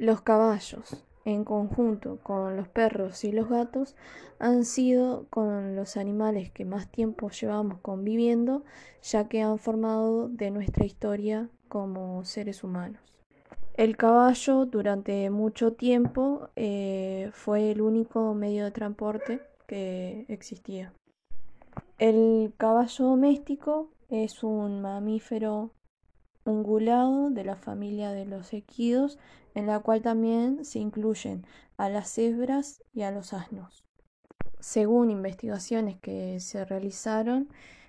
Los caballos, en conjunto con los perros y los gatos, han sido con los animales que más tiempo llevamos conviviendo, ya que han formado de nuestra historia como seres humanos. El caballo durante mucho tiempo eh, fue el único medio de transporte que existía. El caballo doméstico es un mamífero ungulado de la familia de los equidos, en la cual también se incluyen a las cebras y a los asnos. Según investigaciones que se realizaron,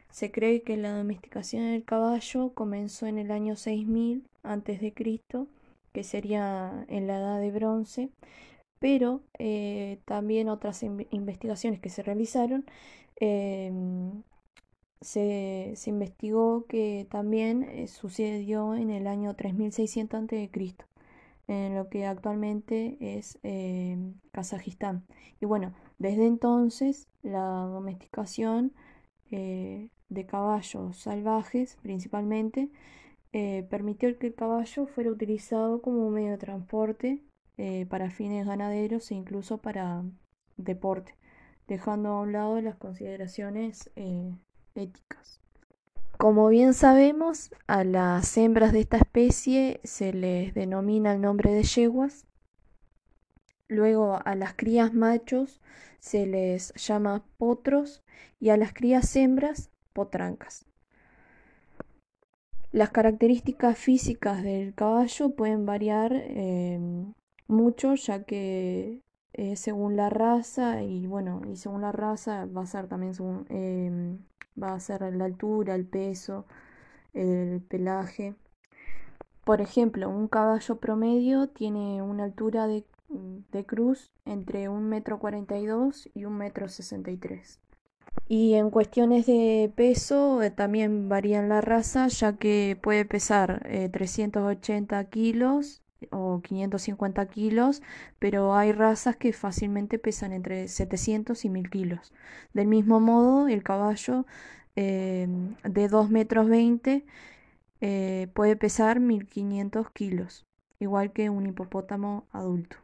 se cree que la domesticación del caballo comenzó en el año 6000 a.C., que sería en la edad de bronce, pero eh, también otras investigaciones que se realizaron em, se, investigó que también eh, sucedió en el año 3600 a.C., en lo que actualmente es eh, Kazajistán. Y bueno, desde entonces la domesticación eh, de caballos salvajes principalmente permitió que el caballo fuera utilizado como medio de transporte para fines ganaderos e incluso para deporte, dejando a un lado las consideraciones éticas. Como bien sabemos, a las hembras de esta especie se les denomina el nombre de yeguas. Luego a las crías machos se les llama potros y a las crías hembras potrancas. Las características físicas del caballo pueden variar eh, mucho ya que eh, según la raza y bueno y según la raza va a ser también según eh, va a ser la altura, el peso, el pelaje. Por ejemplo, un caballo promedio tiene una altura de, cruz entre un metro cuarenta y dos y un metro sesenta y en cuestiones de peso eh, también varía la raza, ya que puede pesar 380 eh, kilos o 550 kilos, pero hay razas que fácilmente pesan entre 700 y 1000 kilos. Del mismo modo, el caballo eh, de 2 metros 20 eh, puede pesar 1500 kilos, igual que un hipopótamo adulto.